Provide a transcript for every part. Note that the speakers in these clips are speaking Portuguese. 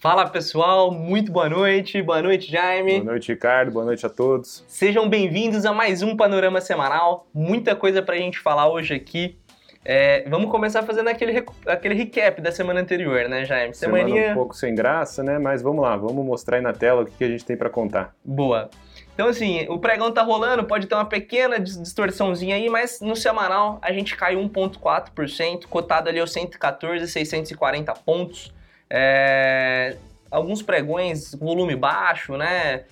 Fala pessoal, muito boa noite, boa noite Jaime. Boa noite Ricardo, boa noite a todos. Sejam bem-vindos a mais um Panorama Semanal, muita coisa pra gente falar hoje aqui. É, vamos começar fazendo aquele, aquele recap da semana anterior, né, Jaime? Semaninha... Semana um pouco sem graça, né? Mas vamos lá, vamos mostrar aí na tela o que a gente tem para contar. Boa. Então, assim, o pregão tá rolando, pode ter uma pequena distorçãozinha aí, mas no semanal a gente caiu 1,4%, cotado ali aos 114,640 pontos. É... Alguns pregões, volume baixo, né?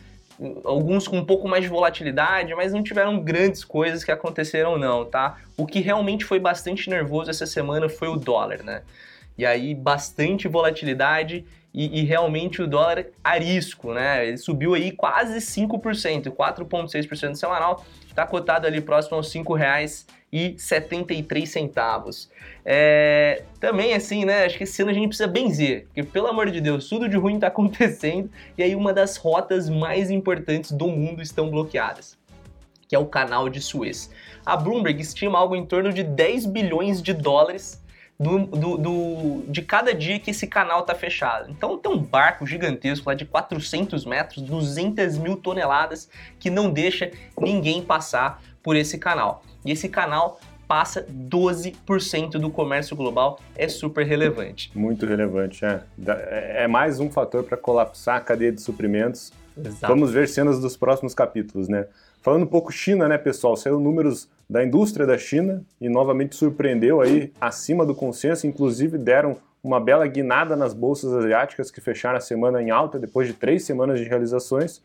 alguns com um pouco mais de volatilidade, mas não tiveram grandes coisas que aconteceram não, tá? O que realmente foi bastante nervoso essa semana foi o dólar, né? E aí bastante volatilidade e, e realmente o dólar arisco, né? Ele subiu aí quase 5%, 4,6% semanal, está cotado ali próximo aos R$ 5,73. É, também assim, né? Acho que esse ano a gente precisa benzer, porque pelo amor de Deus, tudo de ruim está acontecendo e aí uma das rotas mais importantes do mundo estão bloqueadas, que é o canal de Suez. A Bloomberg estima algo em torno de 10 bilhões de dólares do, do, do, de cada dia que esse canal está fechado. Então tem um barco gigantesco lá de 400 metros, 200 mil toneladas, que não deixa ninguém passar por esse canal. E esse canal passa 12% do comércio global, é super relevante. Muito relevante, é. É, é mais um fator para colapsar a cadeia de suprimentos. Exato. Vamos ver cenas dos próximos capítulos, né? Falando um pouco China, né, pessoal? Saiu números da indústria da China e novamente surpreendeu aí acima do consenso, inclusive deram uma bela guinada nas bolsas asiáticas que fecharam a semana em alta depois de três semanas de realizações.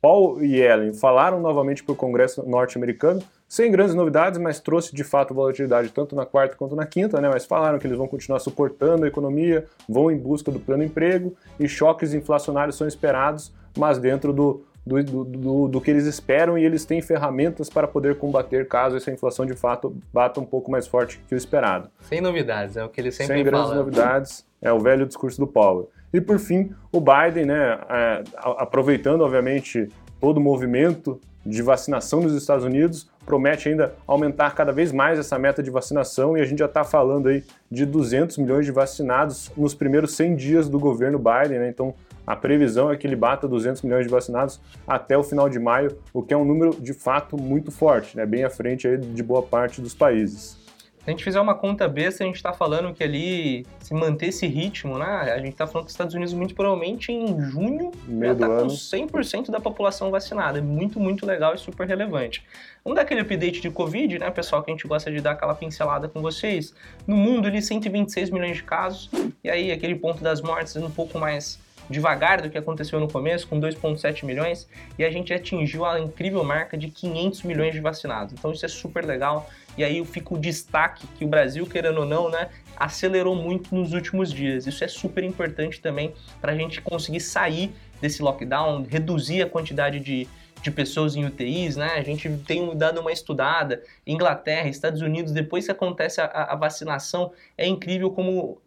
Paul e Ellen falaram novamente para o Congresso norte-americano, sem grandes novidades, mas trouxe de fato volatilidade tanto na quarta quanto na quinta, né? Mas falaram que eles vão continuar suportando a economia, vão em busca do plano emprego e choques inflacionários são esperados, mas dentro do, do, do, do, do, que eles esperam e eles têm ferramentas para poder combater caso essa inflação de fato bata um pouco mais forte que o esperado. Sem novidades, é o que eles sempre Sem grandes novidades, é o velho discurso do Powell. E por fim, o Biden, né, é, aproveitando obviamente todo o movimento de vacinação nos Estados Unidos, promete ainda aumentar cada vez mais essa meta de vacinação e a gente já está falando aí de 200 milhões de vacinados nos primeiros 100 dias do governo Biden, né? então a previsão é que ele bata 200 milhões de vacinados até o final de maio, o que é um número de fato muito forte, né? bem à frente aí de boa parte dos países. Se a gente fizer uma conta besta, a gente está falando que ali, se manter esse ritmo, né? A gente está falando que os Estados Unidos, muito provavelmente, em junho, Meio já está com 100% da população vacinada. É muito, muito legal e super relevante. Vamos dar aquele update de Covid, né, pessoal, que a gente gosta de dar aquela pincelada com vocês. No mundo, ali, 126 milhões de casos. E aí, aquele ponto das mortes um pouco mais devagar do que aconteceu no começo, com 2,7 milhões, e a gente atingiu a incrível marca de 500 milhões de vacinados. Então isso é super legal. E aí fica o destaque que o Brasil, querendo ou não, né, acelerou muito nos últimos dias. Isso é super importante também para a gente conseguir sair desse lockdown, reduzir a quantidade de, de pessoas em UTIs, né? A gente tem dado uma estudada. Inglaterra, Estados Unidos, depois que acontece a, a vacinação, é incrível como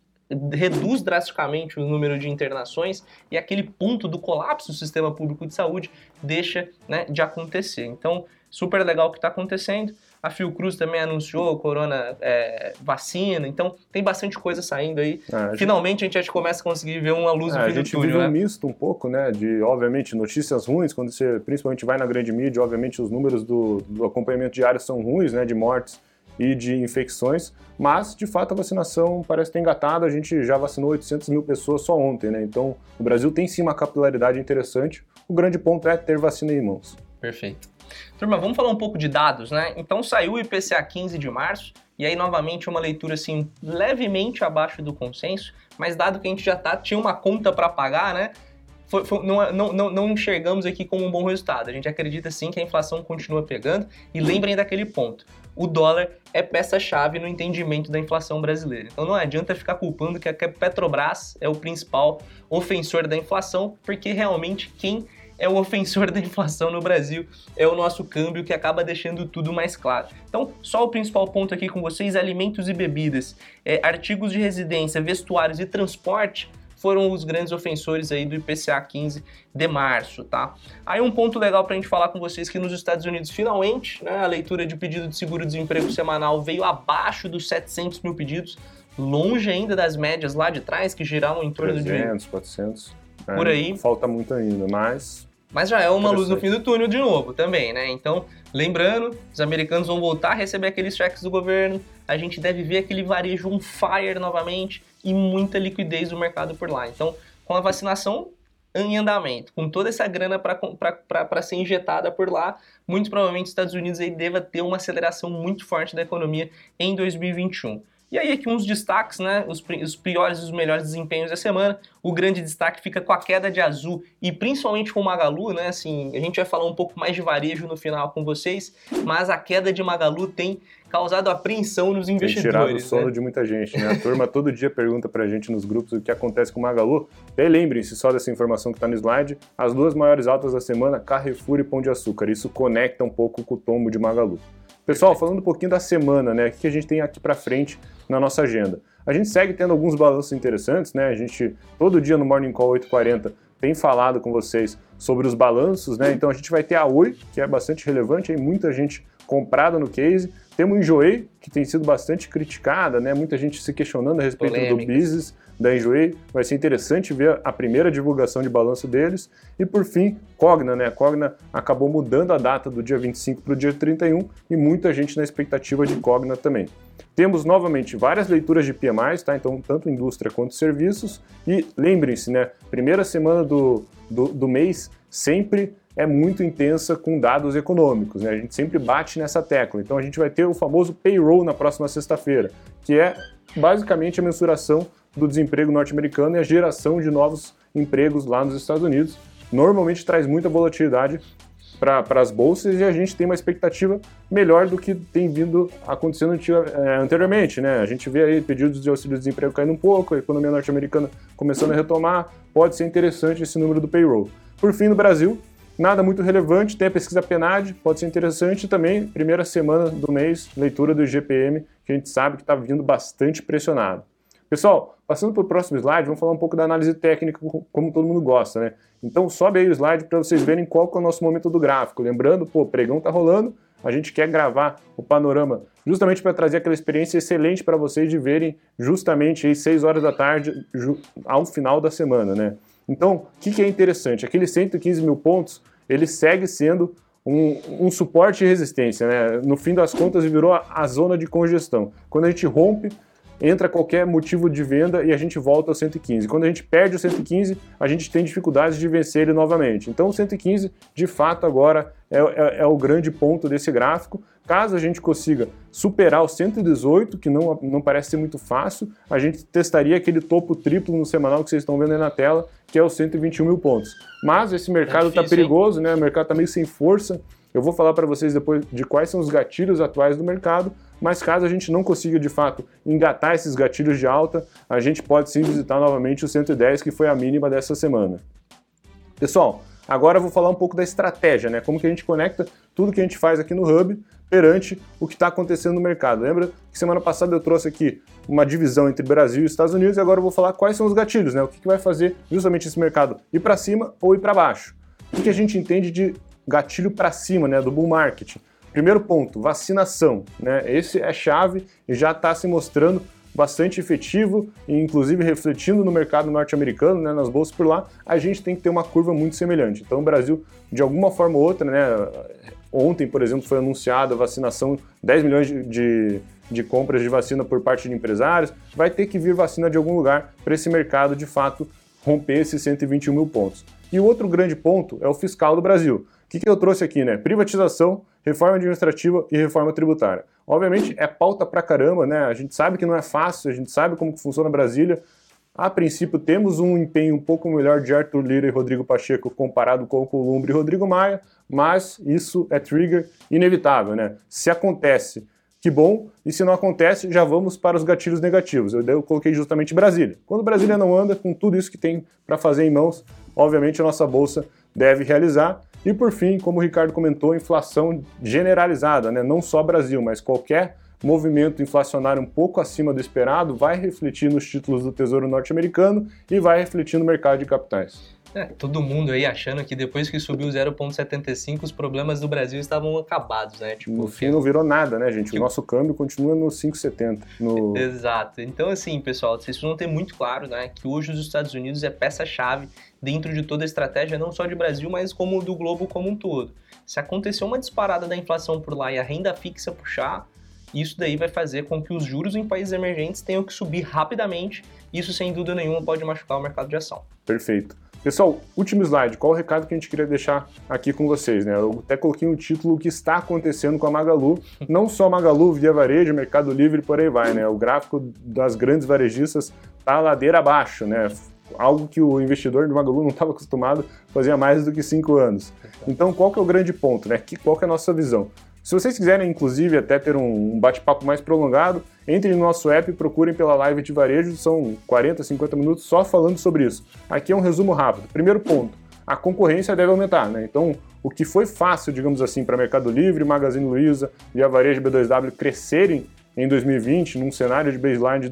reduz drasticamente o número de internações e aquele ponto do colapso do sistema público de saúde deixa né, de acontecer. Então, super legal o que está acontecendo. A Fiocruz também anunciou corona é, vacina, então tem bastante coisa saindo aí. Ah, a Finalmente gente... a gente começa a conseguir ver uma luz no fim A gente túnel, vive né? um misto um pouco, né, de obviamente notícias ruins, quando você principalmente vai na grande mídia, obviamente os números do, do acompanhamento diário são ruins, né, de mortes e de infecções, mas de fato a vacinação parece ter engatado, a gente já vacinou 800 mil pessoas só ontem, né? Então o Brasil tem sim uma capilaridade interessante, o grande ponto é ter vacina em mãos. Perfeito. Turma, vamos falar um pouco de dados, né? Então saiu o IPCA 15 de março, e aí novamente uma leitura assim levemente abaixo do consenso, mas dado que a gente já tá, tinha uma conta para pagar, né? Foi, foi, não, não, não, não, enxergamos aqui como um bom resultado. A gente acredita sim que a inflação continua pegando e lembrem daquele ponto o dólar é peça-chave no entendimento da inflação brasileira. Então não adianta ficar culpando que a Petrobras é o principal ofensor da inflação, porque realmente quem é o ofensor da inflação no Brasil é o nosso câmbio que acaba deixando tudo mais claro. Então, só o principal ponto aqui com vocês: alimentos e bebidas, é, artigos de residência, vestuários e transporte foram os grandes ofensores aí do IPCA 15 de março, tá? Aí um ponto legal para a gente falar com vocês que nos Estados Unidos, finalmente, né, a leitura de pedido de seguro-desemprego semanal veio abaixo dos 700 mil pedidos, longe ainda das médias lá de trás, que giravam em torno 300, de... 400. Por é, aí. Falta muito ainda, mas... Mas já é uma luz no fim do túnel de novo também, né? Então, lembrando, os americanos vão voltar a receber aqueles cheques do governo, a gente deve ver aquele varejo on fire novamente e muita liquidez do mercado por lá. Então, com a vacinação em andamento, com toda essa grana para ser injetada por lá, muito provavelmente os Estados Unidos aí deva ter uma aceleração muito forte da economia em 2021. E aí aqui uns destaques, né? Os, os piores e os melhores desempenhos da semana. O grande destaque fica com a queda de Azul e principalmente com Magalu, né? Assim, a gente vai falar um pouco mais de varejo no final com vocês, mas a queda de Magalu tem causado apreensão nos investidores. Tem tirado o sono né? de muita gente, né? A turma todo dia pergunta pra gente nos grupos o que acontece com o Magalu. E aí lembrem-se só dessa informação que está no slide, as duas maiores altas da semana, Carrefour e Pão de Açúcar. Isso conecta um pouco com o tombo de Magalu. Pessoal, falando um pouquinho da semana, né? O que a gente tem aqui para frente na nossa agenda? A gente segue tendo alguns balanços interessantes, né? A gente, todo dia no Morning Call 840, tem falado com vocês sobre os balanços, né? Então a gente vai ter a Oi, que é bastante relevante, tem muita gente comprada no case. Temos o Enjoei, que tem sido bastante criticada, né? Muita gente se questionando a respeito Polêmicas. do business da Enjoei. Vai ser interessante ver a primeira divulgação de balanço deles. E por fim, Cogna, né? A Cogna acabou mudando a data do dia 25 para o dia 31 e muita gente na expectativa de Cogna também. Temos novamente várias leituras de PMIs, tá? Então, tanto indústria quanto serviços. E lembrem-se, né? Primeira semana do, do, do mês sempre é muito intensa com dados econômicos, né? A gente sempre bate nessa tecla. Então a gente vai ter o famoso payroll na próxima sexta-feira, que é basicamente a mensuração do desemprego norte-americano e a geração de novos empregos lá nos Estados Unidos. Normalmente traz muita volatilidade para as bolsas e a gente tem uma expectativa melhor do que tem vindo acontecendo é, anteriormente. Né? A gente vê aí pedidos de auxílio-desemprego caindo um pouco, a economia norte-americana começando a retomar, pode ser interessante esse número do payroll. Por fim, no Brasil, nada muito relevante, tem a pesquisa PNAD, pode ser interessante também, primeira semana do mês, leitura do IGPM, que a gente sabe que está vindo bastante pressionado. Pessoal, passando para o próximo slide, vamos falar um pouco da análise técnica, como todo mundo gosta, né? Então sobe aí o slide para vocês verem qual é o nosso momento do gráfico. Lembrando, pô, pregão está rolando, a gente quer gravar o panorama justamente para trazer aquela experiência excelente para vocês de verem justamente aí 6 horas da tarde ao final da semana, né? Então, o que, que, é interessante? Aqueles 115 mil pontos, ele segue sendo um, um, suporte e resistência, né? No fim das contas, virou a, a zona de congestão. Quando a gente rompe entra qualquer motivo de venda e a gente volta ao 115. Quando a gente perde o 115, a gente tem dificuldades de vencer ele novamente. Então o 115, de fato, agora é, é, é o grande ponto desse gráfico. Caso a gente consiga superar o 118, que não, não parece ser muito fácil, a gente testaria aquele topo triplo no semanal que vocês estão vendo aí na tela, que é os 121 mil pontos. Mas esse mercado está é perigoso, né? O mercado está meio sem força. Eu vou falar para vocês depois de quais são os gatilhos atuais do mercado, mas caso a gente não consiga de fato engatar esses gatilhos de alta, a gente pode sim visitar novamente o 110, que foi a mínima dessa semana. Pessoal, agora eu vou falar um pouco da estratégia, né? Como que a gente conecta tudo que a gente faz aqui no Hub perante o que está acontecendo no mercado. Lembra que semana passada eu trouxe aqui uma divisão entre Brasil e Estados Unidos e agora eu vou falar quais são os gatilhos, né? O que, que vai fazer justamente esse mercado ir para cima ou ir para baixo. O que a gente entende de gatilho para cima, né, do bull market. Primeiro ponto, vacinação, né? Esse é chave e já está se mostrando bastante efetivo e inclusive refletindo no mercado norte-americano, né, nas bolsas por lá, a gente tem que ter uma curva muito semelhante. Então o Brasil, de alguma forma ou outra, né, ontem, por exemplo, foi anunciada a vacinação, 10 milhões de, de, de compras de vacina por parte de empresários, vai ter que vir vacina de algum lugar para esse mercado, de fato, romper esses 121 mil pontos. E o outro grande ponto é o fiscal do Brasil. O que, que eu trouxe aqui, né? Privatização, reforma administrativa e reforma tributária. Obviamente é pauta pra caramba, né? A gente sabe que não é fácil, a gente sabe como que funciona Brasília. A princípio temos um empenho um pouco melhor de Arthur Lira e Rodrigo Pacheco comparado com o Columbre e Rodrigo Maia, mas isso é trigger inevitável, né? Se acontece, que bom, e se não acontece, já vamos para os gatilhos negativos. Eu, eu coloquei justamente Brasília. Quando Brasília não anda com tudo isso que tem para fazer em mãos, obviamente a nossa bolsa deve realizar e por fim, como o Ricardo comentou, inflação generalizada, né? não só Brasil, mas qualquer movimento inflacionário um pouco acima do esperado vai refletir nos títulos do Tesouro norte-americano e vai refletir no mercado de capitais. É, todo mundo aí achando que depois que subiu 0,75 os problemas do Brasil estavam acabados, né? Tipo, no fim não virou nada, né, gente? O nosso câmbio continua no 5,70. No... Exato. Então, assim, pessoal, vocês precisam ter muito claro, né, que hoje os Estados Unidos é peça-chave dentro de toda a estratégia, não só de Brasil, mas como do globo como um todo. Se acontecer uma disparada da inflação por lá e a renda fixa puxar, isso daí vai fazer com que os juros em países emergentes tenham que subir rapidamente. Isso, sem dúvida nenhuma, pode machucar o mercado de ação. Perfeito. Pessoal, último slide. Qual o recado que a gente queria deixar aqui com vocês? Né? Eu até coloquei um título que está acontecendo com a Magalu. Não só Magalu, Via Varejo, Mercado Livre por aí vai. Né? O gráfico das grandes varejistas está ladeira abaixo. Né? Algo que o investidor do Magalu não estava acostumado a fazer há mais do que cinco anos. Então, qual que é o grande ponto? Né? Qual que é a nossa visão? Se vocês quiserem, inclusive, até ter um bate-papo mais prolongado, entrem no nosso app e procurem pela live de varejo, são 40, 50 minutos só falando sobre isso. Aqui é um resumo rápido. Primeiro ponto, a concorrência deve aumentar, né? Então, o que foi fácil, digamos assim, para Mercado Livre, Magazine Luiza e a Varejo B2W crescerem em 2020, num cenário de baseline de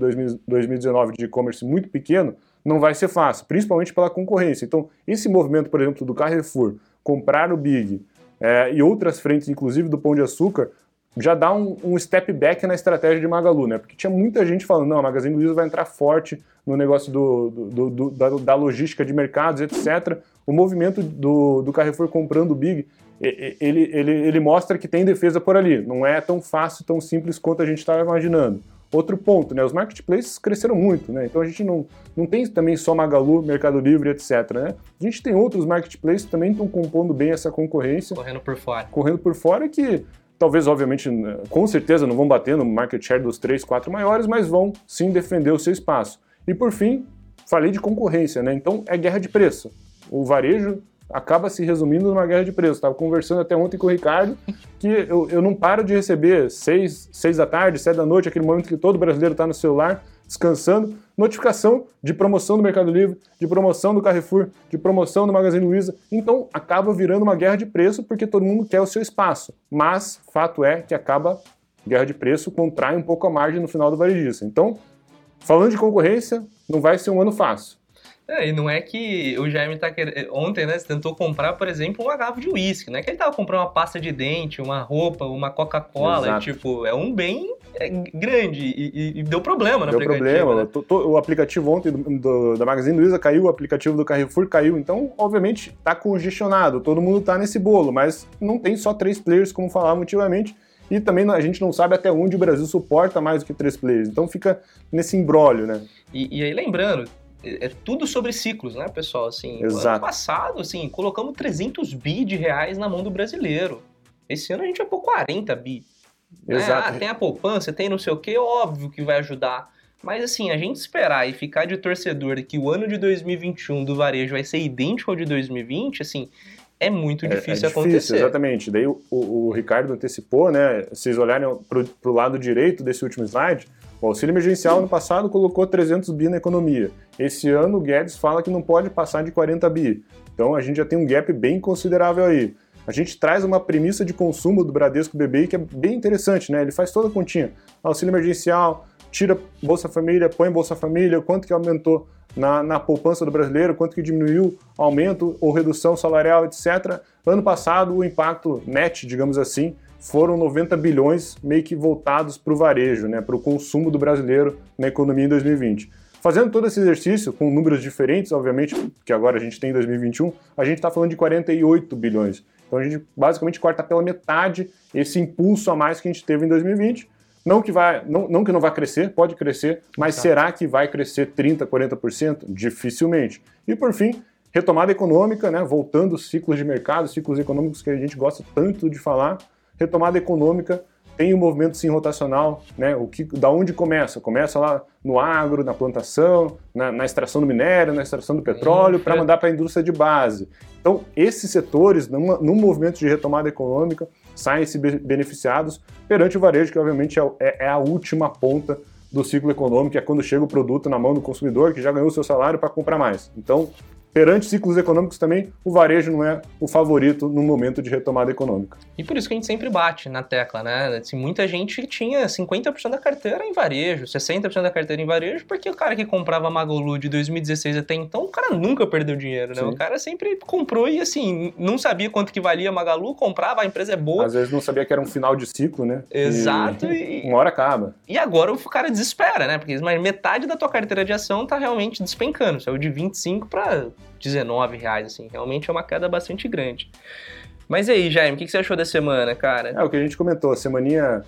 2019 de e-commerce muito pequeno, não vai ser fácil, principalmente pela concorrência. Então, esse movimento, por exemplo, do Carrefour comprar o Big, é, e outras frentes, inclusive do Pão de Açúcar, já dá um, um, step back na estratégia de Magalu, né? Porque tinha muita gente falando, não, a Magazine Luiza vai entrar forte no negócio do, do, do, da, da, logística de mercados, etc. O movimento do, Carrefour comprando o Big, ele, ele, ele mostra que tem defesa por ali. Não é tão fácil, tão simples quanto a gente estava imaginando. Outro ponto, né? Os marketplaces cresceram muito, né? Então a gente não, não tem também só Magalu, Mercado Livre, etc. Né? A gente tem outros marketplaces que também estão compondo bem essa concorrência. Correndo por fora. Correndo por fora que talvez, obviamente, né, com certeza não vão bater no market share dos três, quatro maiores, mas vão sim defender o seu espaço. E por fim, falei de concorrência, né? Então é guerra de preço. O varejo acaba se resumindo numa guerra de preços. Estava conversando até ontem com o Ricardo que eu, eu não paro de receber seis, seis da tarde, sete da noite, aquele momento que todo brasileiro está no celular, descansando, notificação de promoção do Mercado Livre, de promoção do Carrefour, de promoção do Magazine Luiza. Então acaba virando uma guerra de preço porque todo mundo quer o seu espaço. Mas fato é que acaba guerra de preço contrai um pouco a margem no final do varejista. Então, falando de concorrência, não vai ser um ano fácil. É, e não é que o Jaime tá querendo. Ontem, né, você tentou comprar, por exemplo, um garrafa de uísque. Não é que ele tava comprando uma pasta de dente, uma roupa, uma Coca-Cola. Tipo, é um bem é, grande e, e, deu problema no deu aplicativo. Deu problema. Né? O aplicativo ontem do, do, da Magazine Luiza caiu, o aplicativo do Carrefour caiu. Então, obviamente, tá congestionado. Todo mundo tá nesse bolo, mas não tem só três players, como falavam antigamente. E também a gente não sabe até onde o Brasil suporta mais do que três players. Então fica nesse embrólio, né? E, e aí, lembrando, é tudo sobre ciclos, né, pessoal? Assim, Exato. ano passado, assim, colocamos 300 bi de reais na mão do brasileiro. Esse ano a gente vai pôr 40 bi. Né? Exato. Ah, tem a poupança, tem não sei o que, óbvio que vai ajudar. Mas assim, a gente esperar e ficar de torcedor que o ano de 2021 do varejo vai ser idêntico ao de 2020, assim, é muito difícil, é, é difícil acontecer. Exatamente. Daí o, o, o, Ricardo antecipou, né? Vocês olharem para o lado direito desse último slide, o auxílio emergencial no passado colocou 300 bi na economia. Esse ano o Guedes fala que não pode passar de 40 bi. Então a gente já tem um gap bem considerável aí. A gente traz uma premissa de consumo do Bradesco BBI que é bem interessante, né? Ele faz toda a continha. Auxílio emergencial, tira Bolsa Família, põe Bolsa Família, quanto que aumentou na, na poupança do brasileiro, quanto que diminuiu aumento ou redução salarial, etc. Ano passado, o impacto net, digamos assim, foram 90 bilhões meio que voltados para o varejo, né, para o consumo do brasileiro na economia em 2020. Fazendo todo esse exercício, com números diferentes, obviamente, que agora a gente tem em 2021, a gente está falando de 48 bilhões. Então a gente basicamente corta pela metade esse impulso a mais que a gente teve em 2020. Não que, vai, não, não que não vai crescer, pode crescer, mas tá. será que vai crescer 30%, 40%? Dificilmente. E por fim, retomada econômica, né, voltando os ciclos de mercado, ciclos econômicos que a gente gosta tanto de falar, retomada econômica tem o um movimento sim rotacional, né? O que, da onde começa? Começa lá no agro, na plantação, na, na extração do minério, na extração do petróleo, para mandar para a indústria de base. Então, esses setores, numa, num movimento de retomada econômica, saem se beneficiados perante o varejo, que obviamente é, é, é a última ponta do ciclo econômico, é quando chega o produto na mão do consumidor que já ganhou o seu salário para comprar mais. Então, perante ciclos econômicos também, o varejo não é o favorito no momento de retomada econômica. E por isso que a gente sempre bate na tecla, né? Assim, muita gente tinha 50% da carteira em varejo, 60% da carteira em varejo, porque o cara que comprava Magalu de 2016 até então, o cara nunca perdeu dinheiro, né? Sim. O cara sempre comprou e assim, não sabia quanto que valia Magalu, comprava, a empresa é boa. Às vezes não sabia que era um final de ciclo, né? Exato. E, e... uma hora acaba. E agora o cara desespera, né? Porque metade da tua carteira de ação tá realmente despencando, saiu de 25 para 19 reais, assim. Realmente é uma queda bastante grande. Mas e aí, Jaime, o que você achou da semana, cara? É o que a gente comentou, a semaninha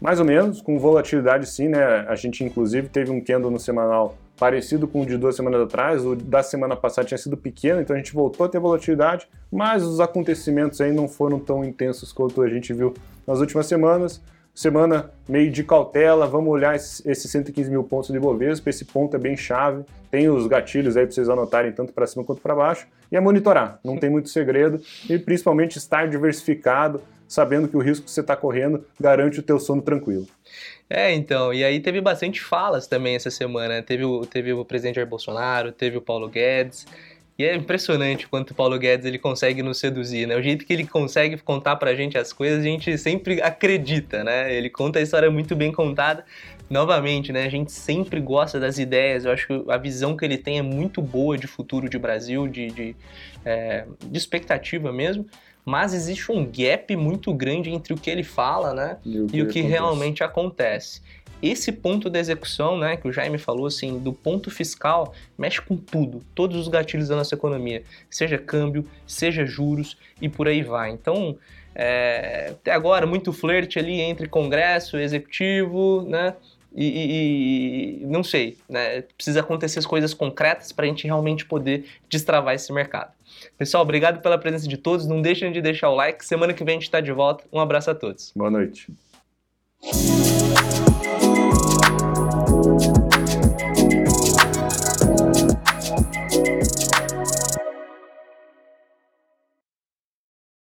mais ou menos, com volatilidade sim, né? A gente inclusive teve um candle no semanal parecido com o de duas semanas atrás, o da semana passada tinha sido pequeno, então a gente voltou a ter volatilidade, mas os acontecimentos aí não foram tão intensos quanto a gente viu nas últimas semanas semana meio de cautela, vamos olhar esses 115 mil pontos de Bovespa, esse ponto é bem chave, tem os gatilhos aí para vocês anotarem tanto para cima quanto para baixo, e é monitorar, não tem muito segredo, e principalmente estar diversificado, sabendo que o risco que você está correndo garante o teu sono tranquilo. É, então, e aí teve bastante falas também essa semana, teve o, teve o presidente Jair Bolsonaro, teve o Paulo Guedes, e é impressionante quanto o Paulo Guedes ele consegue nos seduzir, né? O jeito que ele consegue contar pra gente as coisas, a gente sempre acredita, né? Ele conta a história muito bem contada. Novamente, né? A gente sempre gosta das ideias. Eu acho que a visão que ele tem é muito boa de futuro de Brasil, de, de, é, de expectativa mesmo. Mas existe um gap muito grande entre o que ele fala, né? E o que, e o que realmente acontece esse ponto da execução, né, que o Jaime falou, assim, do ponto fiscal, mexe com tudo, todos os gatilhos da nossa economia, seja câmbio, seja juros e por aí vai. Então, é, até agora, muito flerte ali entre Congresso, Executivo, né, e, e, e, não sei, né? Precisa acontecer as coisas concretas para a gente realmente poder destravar esse mercado. Pessoal, obrigado pela presença de todos. Não deixem de deixar o like. Semana que vem a gente está de volta. Um abraço a todos. Boa noite.